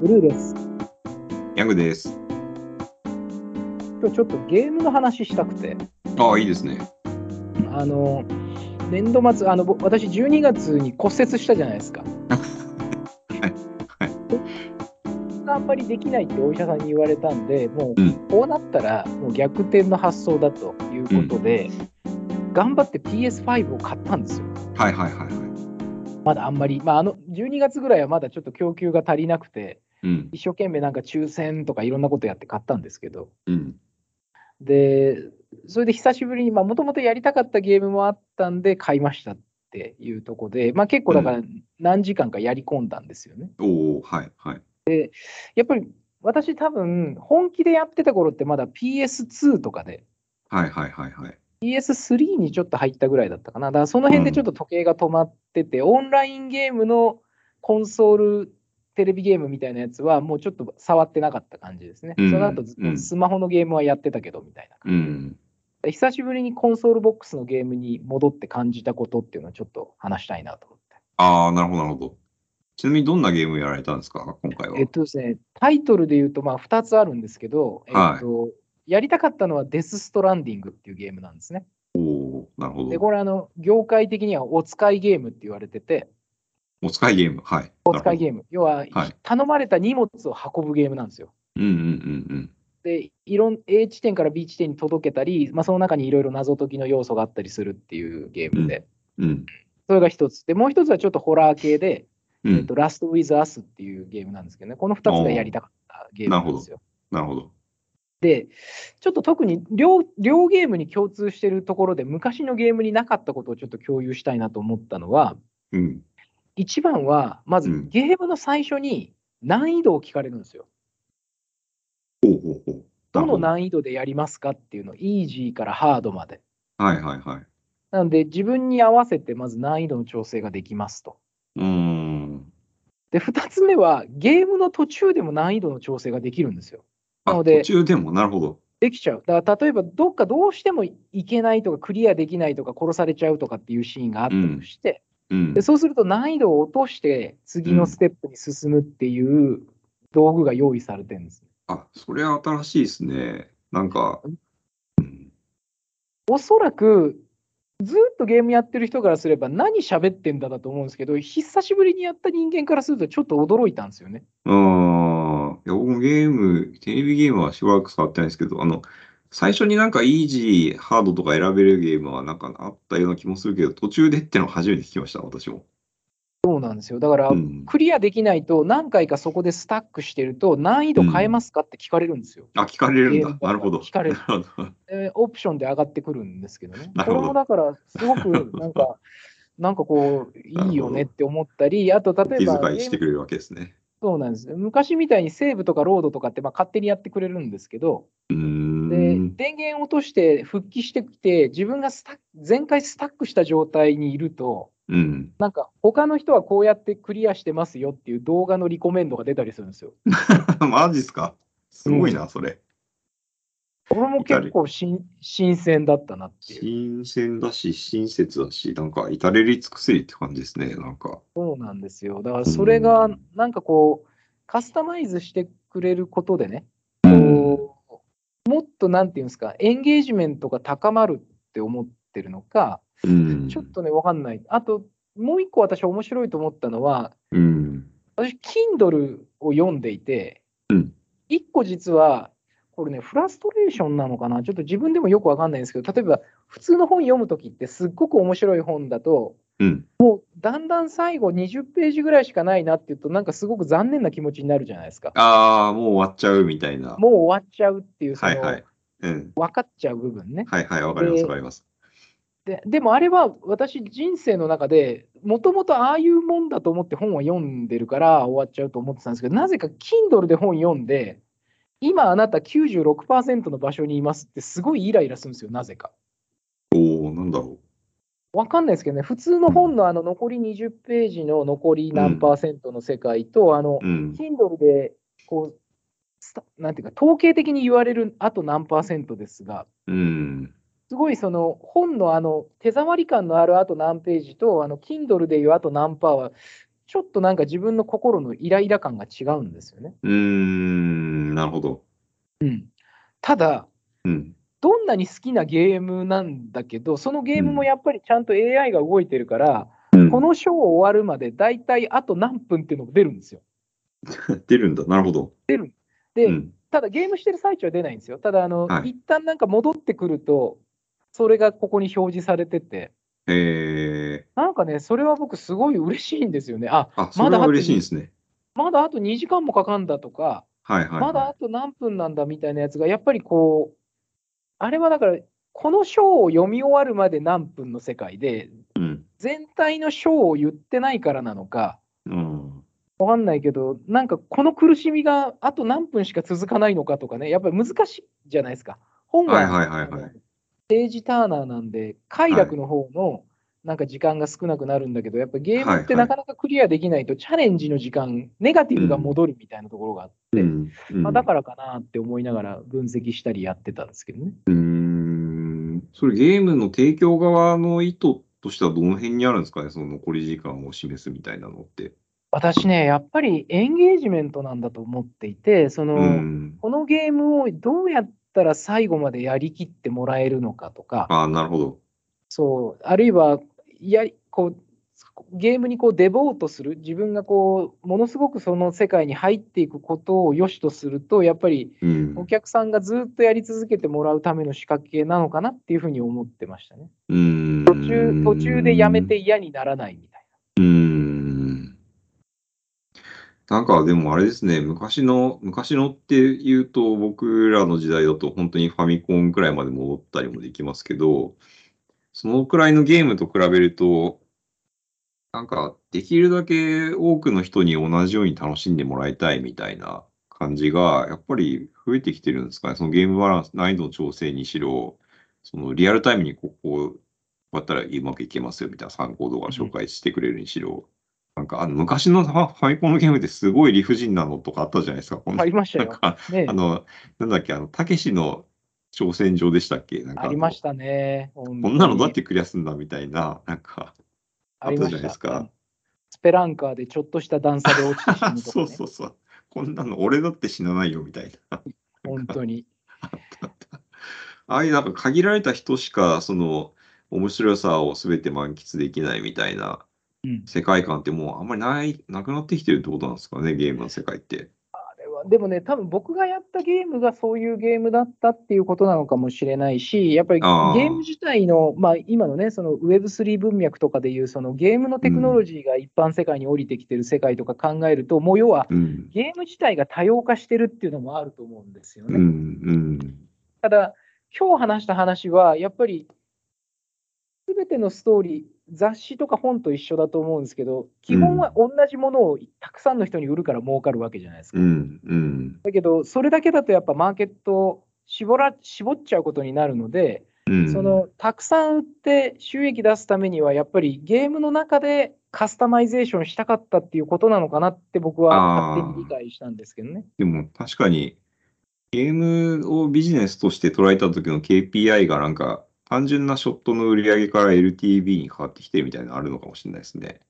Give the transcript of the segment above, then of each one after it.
ブルーです。ヤングです。今日ちょっとゲームの話したくて、ああ、いいですね。あの、年度末、あのぼ私12月に骨折したじゃないですか。はいはいあんまりできないってお医者さんに言われたんで、もうんうこうなったらもう逆転の発想だということで、頑張って PS5 を買ったんですよ。はいはいはいはい。まだあんまり、まあ、あの12月ぐらいはまだちょっと供給が足りなくて、うん。一生懸命なんか抽選とかいろんなことやって買ったんですけど、うん。で、それで久しぶりに、もともとやりたかったゲームもあったんで、買いましたっていうところで、まあ、結構だから何時間かやり込んだんですよね。おお、はいはい。やっぱり私、多分本気でやってた頃ってまだ PS2 とかで、はいはいはいはい。PS3 にちょっと入ったぐらいだったかな。だからその辺でちょっと時計が止まってて、オンラインゲームのコンソールテレビゲームみたいなやつは、もうちょっと触ってなかった感じですね。うんその後ずうんスマホのゲームはやってたけどみたいな感じで。うん。で久しぶりにコンソールボックスのゲームに戻って感じたことっていうのをちょっと話したいなと思って。ああ、なるほどなるほど。ちなみにどんなゲームやられたんですか、今回は。えっとですね、タイトルで言うとまあ2つあるんですけど、はいえっと、やりたかったのはデス・ストランディングっていうゲームなんですね。おお、なるほで、ど。これあの、業界的にはお使いゲームって言われてて、お使いゲーム。はい。お使いゲーム。要は、はい頼まれた荷物を運ぶゲームなんですよ。うんうんうんで、いろん A 地点から B 地点に届けたり、まあ、その中にいろいろ謎解きの要素があったりするっていうゲームで、うん。うん。それが一つ。で、もう一つはちょっとホラー系で、うんえっと、ラスト・ウィズ・アスっていうゲームなんですけどね、この2つがやりたかったゲームなんですよ。なるほど。で、ちょっと特に両両ゲームに共通してるところで、昔のゲームになかったことをちょっと共有したいなと思ったのは、うん。一番は、まずうんゲームの最初に難易度を聞かれるんですよ。ほうほうほう。どの難易度でやりますかっていうの、イージーからハードまで。はいはいはい。なので、自分に合わせてまず難易度の調整ができますと。うーん。で、2つ目は、ゲームの途中でも難易度の調整ができるんですよ。なあ、ので途中でも、なるほど。できちゃう。だから例えば、どっかどうしてもいけないとか、クリアできないとか、殺されちゃうとかっていうシーンがあったとして、うんで。そうすると難易度を落として、次のステップに進むっていう道具が用意されてるんです。あ、それは新しいですね。なんか、うんおそらく、ずっとゲームやってる人からすれば、何喋ってんだだと思うんですけど、久しぶりにやった人間からすると、ちょっと驚いたんですよね。ああ、いや、僕もゲーム、テレビゲームはしばらく触ってないですけど、あの、最初になんかイージー、ハードとか選べるゲームはなんかあったような気もするけど、途中でってのは初めて聞きました、私も。そうなんですよ。だから、うん。クリアできないと、何回かそこでスタックしてると、難易度変えますかって聞かれるんですよ。あ、聞かれるんだ。なるほど。聞かれる。えーオプションで上がってくるんですけどね。どこれもだから、すごくなんか、なんかこう、いいよねって思ったり、あと例え気ば、遣いしてくれるわけですね。そうなんです。昔みたいにセーブとかロードとかってまあ勝手にやってくれるんですけど、でん。電源を落として復帰してきて、自分がスタ全回スタックした状態にいると、うん。なんか他の人はこうやってクリアしてますよっていう動画のリコメンドが出たりするんですよ。マジっすか？すごいな、それ。これも結構新新鮮だったなっていう。新鮮だし、親切だし、なんか至れり尽くせりって感じですね、なんか。そうなんですよ。だからそれがうんなんかこう、カスタマイズしてくれることでね、もっとなんていうんですか、エンゲージメントが高まるって思ってるのか、うん。ちょっとね、わかんない。あと、もう一個私面白いと思ったのは、うん。私、Kindle を読んでいて、うん一個実は、これね、フラストレーションなのかな、ちょっと自分でもよくわかんないんですけど、例えば、普通の本読むときって、すっごく面白い本だと、うん。だんだん最後20ページぐらいしかないなっていうと、なんかすごく残念な気持ちになるじゃないですか。ああ、もう終わっちゃうみたいな。もう終わっちゃうっていう、はいはい。うん。分かっちゃう部分ね。はいはい、わかりますでわかります。ででもあれは私、人生の中でもともとああいうもんだと思って本を読んでるから終わっちゃうと思ってたんですけど、なぜか Kindle で本読んで、今あなた96%の場所にいますってすごいイライラするんですよ、なぜか。おおなんだろわかんないですけどね、普通の本のあの残り20ページの残り何パーセントの世界と、あのう。うん。Kindle でこうなんていうか、統計的に言われるあと何パーセントですが、うん。すごいその本のあの手触り感のあるあと何ページと、あの Kindle でいうあと何パーはちょっとなんか自分の心のイライラ感が違うんですよね。うーん、なるほど。うん、ただ、うん。どんなに好きなゲームなんだけど、そのゲームもやっぱりちゃんと AI が動いてるから、うんこのショー終わるまで大体あと何分っていうのが出るんですよ。出るんだ。なるほど。で、うん。ただゲームしてる最中は出ないんですよ。ただ、あの、はい一旦なんか戻ってくると、それがここに表示されてて、えなんかね、それは僕すごい嬉しいんですよね。あ、ー、あ、それは嬉しいんですね。まだあと2時間もかかんだとか、はいはい、はい。まだあと何分なんだみたいなやつが、やっぱりこう、あれはだから、この章を読み終わるまで何分の世界で、うん。全体の章を言ってないからなのか、うん。わかんないけど、なんかこの苦しみがあと何分しか続かないのかとかね、やっぱり難しいじゃないですか。本は、はいはいはいはいージターナーなんで、快楽の方のなんか時間が少なくなるんだけど、やっぱりゲームってないかなかクリアできないと、チャレンジの時間、ネガティブが戻るみたいなところがあって、うん。うんまあ、だからかなって思いながら分析したりやってたんですけどね。うーん。それゲームの提供側の意図としてはどの辺にあるんですかね、その残り時間を示すみたいなのって。私ね、やっぱりエンゲージメントなんだと思っていて、その、うん。このゲームをどうやったら最後までやりきってもらえるのかとか、ああ、なるほど。そう、あるいは、やりこうゲームにこうデボートする、自分がこう、ものすごくその世界に入っていくことを良しとすると、やっぱりうん。お客さんがずっとやり続けてもらうための仕掛けなのかなっていうふうに思ってましたね。うん。途中途中でやめて。嫌にならないみたいうん。なんかでもあれですね、昔の、昔のっていうと、僕らの時代だと本当にファミコンくらいまで戻ったりもできますけど、そのくらいのゲームと比べると、なんかできるだけ多くの人に同じように楽しんでもらいたいみたいな感じが、やっぱり増えてきてるんですかね。そのゲームバランス、難易度の調整にしろ、そのリアルタイムにここ、こうやったらうまくいけますよみたいな参考動画紹介してくれるにしろ、なんかあの昔のファミコンのゲームってすごい理不尽なのとかあったじゃないですか。な。ありましたよ。なんか、ねあの、なんだっけ、あの、たけしの挑戦状でしたっけ？なんかありましたね。ここんなのどうやってクリアすんだみたいな、なんか、あったじゃないですかした。スペランカーでちょっとした段差で落ちて死ぬとか、ね。そうそうそう。こんなの俺だって死なないよみたいな。本当に。あったああいうなんか限られた人しか、その、面白さを全て満喫できないみたいなうん世界観ってもうあんまりない、なくなってきてるってことなんですかね、ゲームの世界って。でもね、多分僕がやったゲームがそういうゲームだったっていうことなのかもしれないし、やっぱりゲあーーム自体の、まあ、今のね、その Web3 文脈とかでいう、そのゲームのテクノロジーが一般世界に降りてきてる世界とか考えると、もう要はうん。ゲーム自体が多様化してるっていうのもあると思うんですようん、ね。うん。ただ、今日話した話は、やっぱり、すべてのストーリー、雑誌とか本と一緒だと思うんですけど、基本は同じものをたくさんの人に売るから儲かるわけじゃないですか。うん、うん。だけど、それだけだとやっぱマーケットを絞ら絞っちゃうことになるので、うん。そのたくさん売って収益出すためには、やっぱりゲームの中でカスタマイゼーションしたかったっていうことなのかなって僕は勝手に理解したんですけどね。でも確かに、ゲームをビジネスとして捉えた時の KPI がなんか、単純なショットの売り上げから LTV に変わってきてるみたいなのあるのかもしれないですね。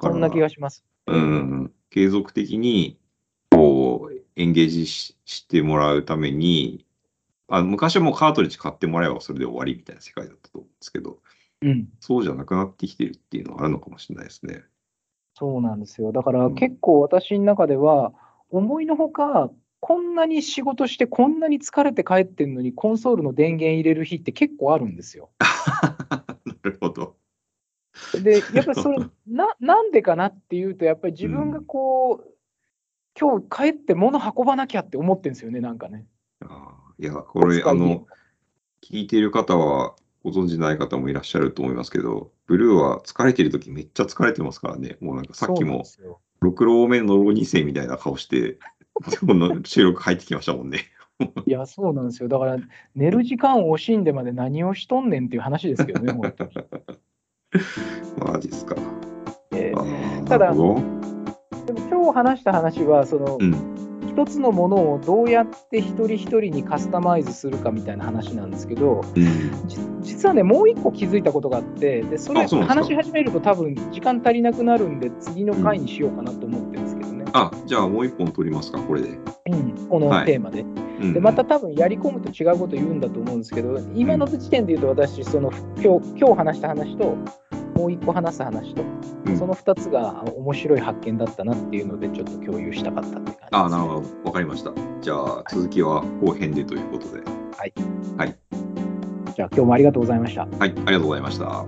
そんな気がします。うん、継続的にこうエンゲージししてもらうために、あ昔はもうカートリッジ買ってもらえばそれで終わりみたいな世界だったと思うんですけど、うんそうじゃなくなってきてるっていうのはあるのかもしれないですね。そうなんですよ。だからうん結構私の中では、思いのほか、こんなに仕事して、こんなに疲れて帰ってるのに、コンソールの電源入れる日って結構あるんですよ。なるほど。で、やっぱりそれな、なんでかなっていうと、やっぱり自分がこう、今日帰って物運ばなきゃって思ってるんですよね、なんかね。あーいや、これ、あの、聞いている方はご存知ない方もいらっしゃると思いますけど、ブルーは疲れてるときめっちゃ疲れてますからね。もうなんかさっきもですよ6浪目の浪2世みたいな顔して、この収録入ってきましたもんね。いや、そうなんですよ。だから、寝る時間を惜しんでまで何をしとんねんっていう話ですけどね、本当に。マジっすか。えーただでも今日話した話は、その、どうん。一つのものをどうやって一人一人にカスタマイズするかみたいな話なんですけど、うん。じ実はね、もう一個気づいたことがあって、でそれ話し始めると多分時間足りなくなるんで、次の回にしようかなと思ってるんですけどね、あ、じゃあもう一本取りますか、これで。うん、このはいテーマで。うん、でまた多分やり込むと違うこと言うんだと思うんですけど、今の時点で言うと私、その今日今日話した話と、もう一個話す話と、うんその2つが面白い発見だったなっていうので、ちょっと共有したかったって感じです、ね。あ、なるほど。わかりました。じゃあ、続きは後編でということで。じゃあ今日もありがとうございました。はい、ありがとうございました。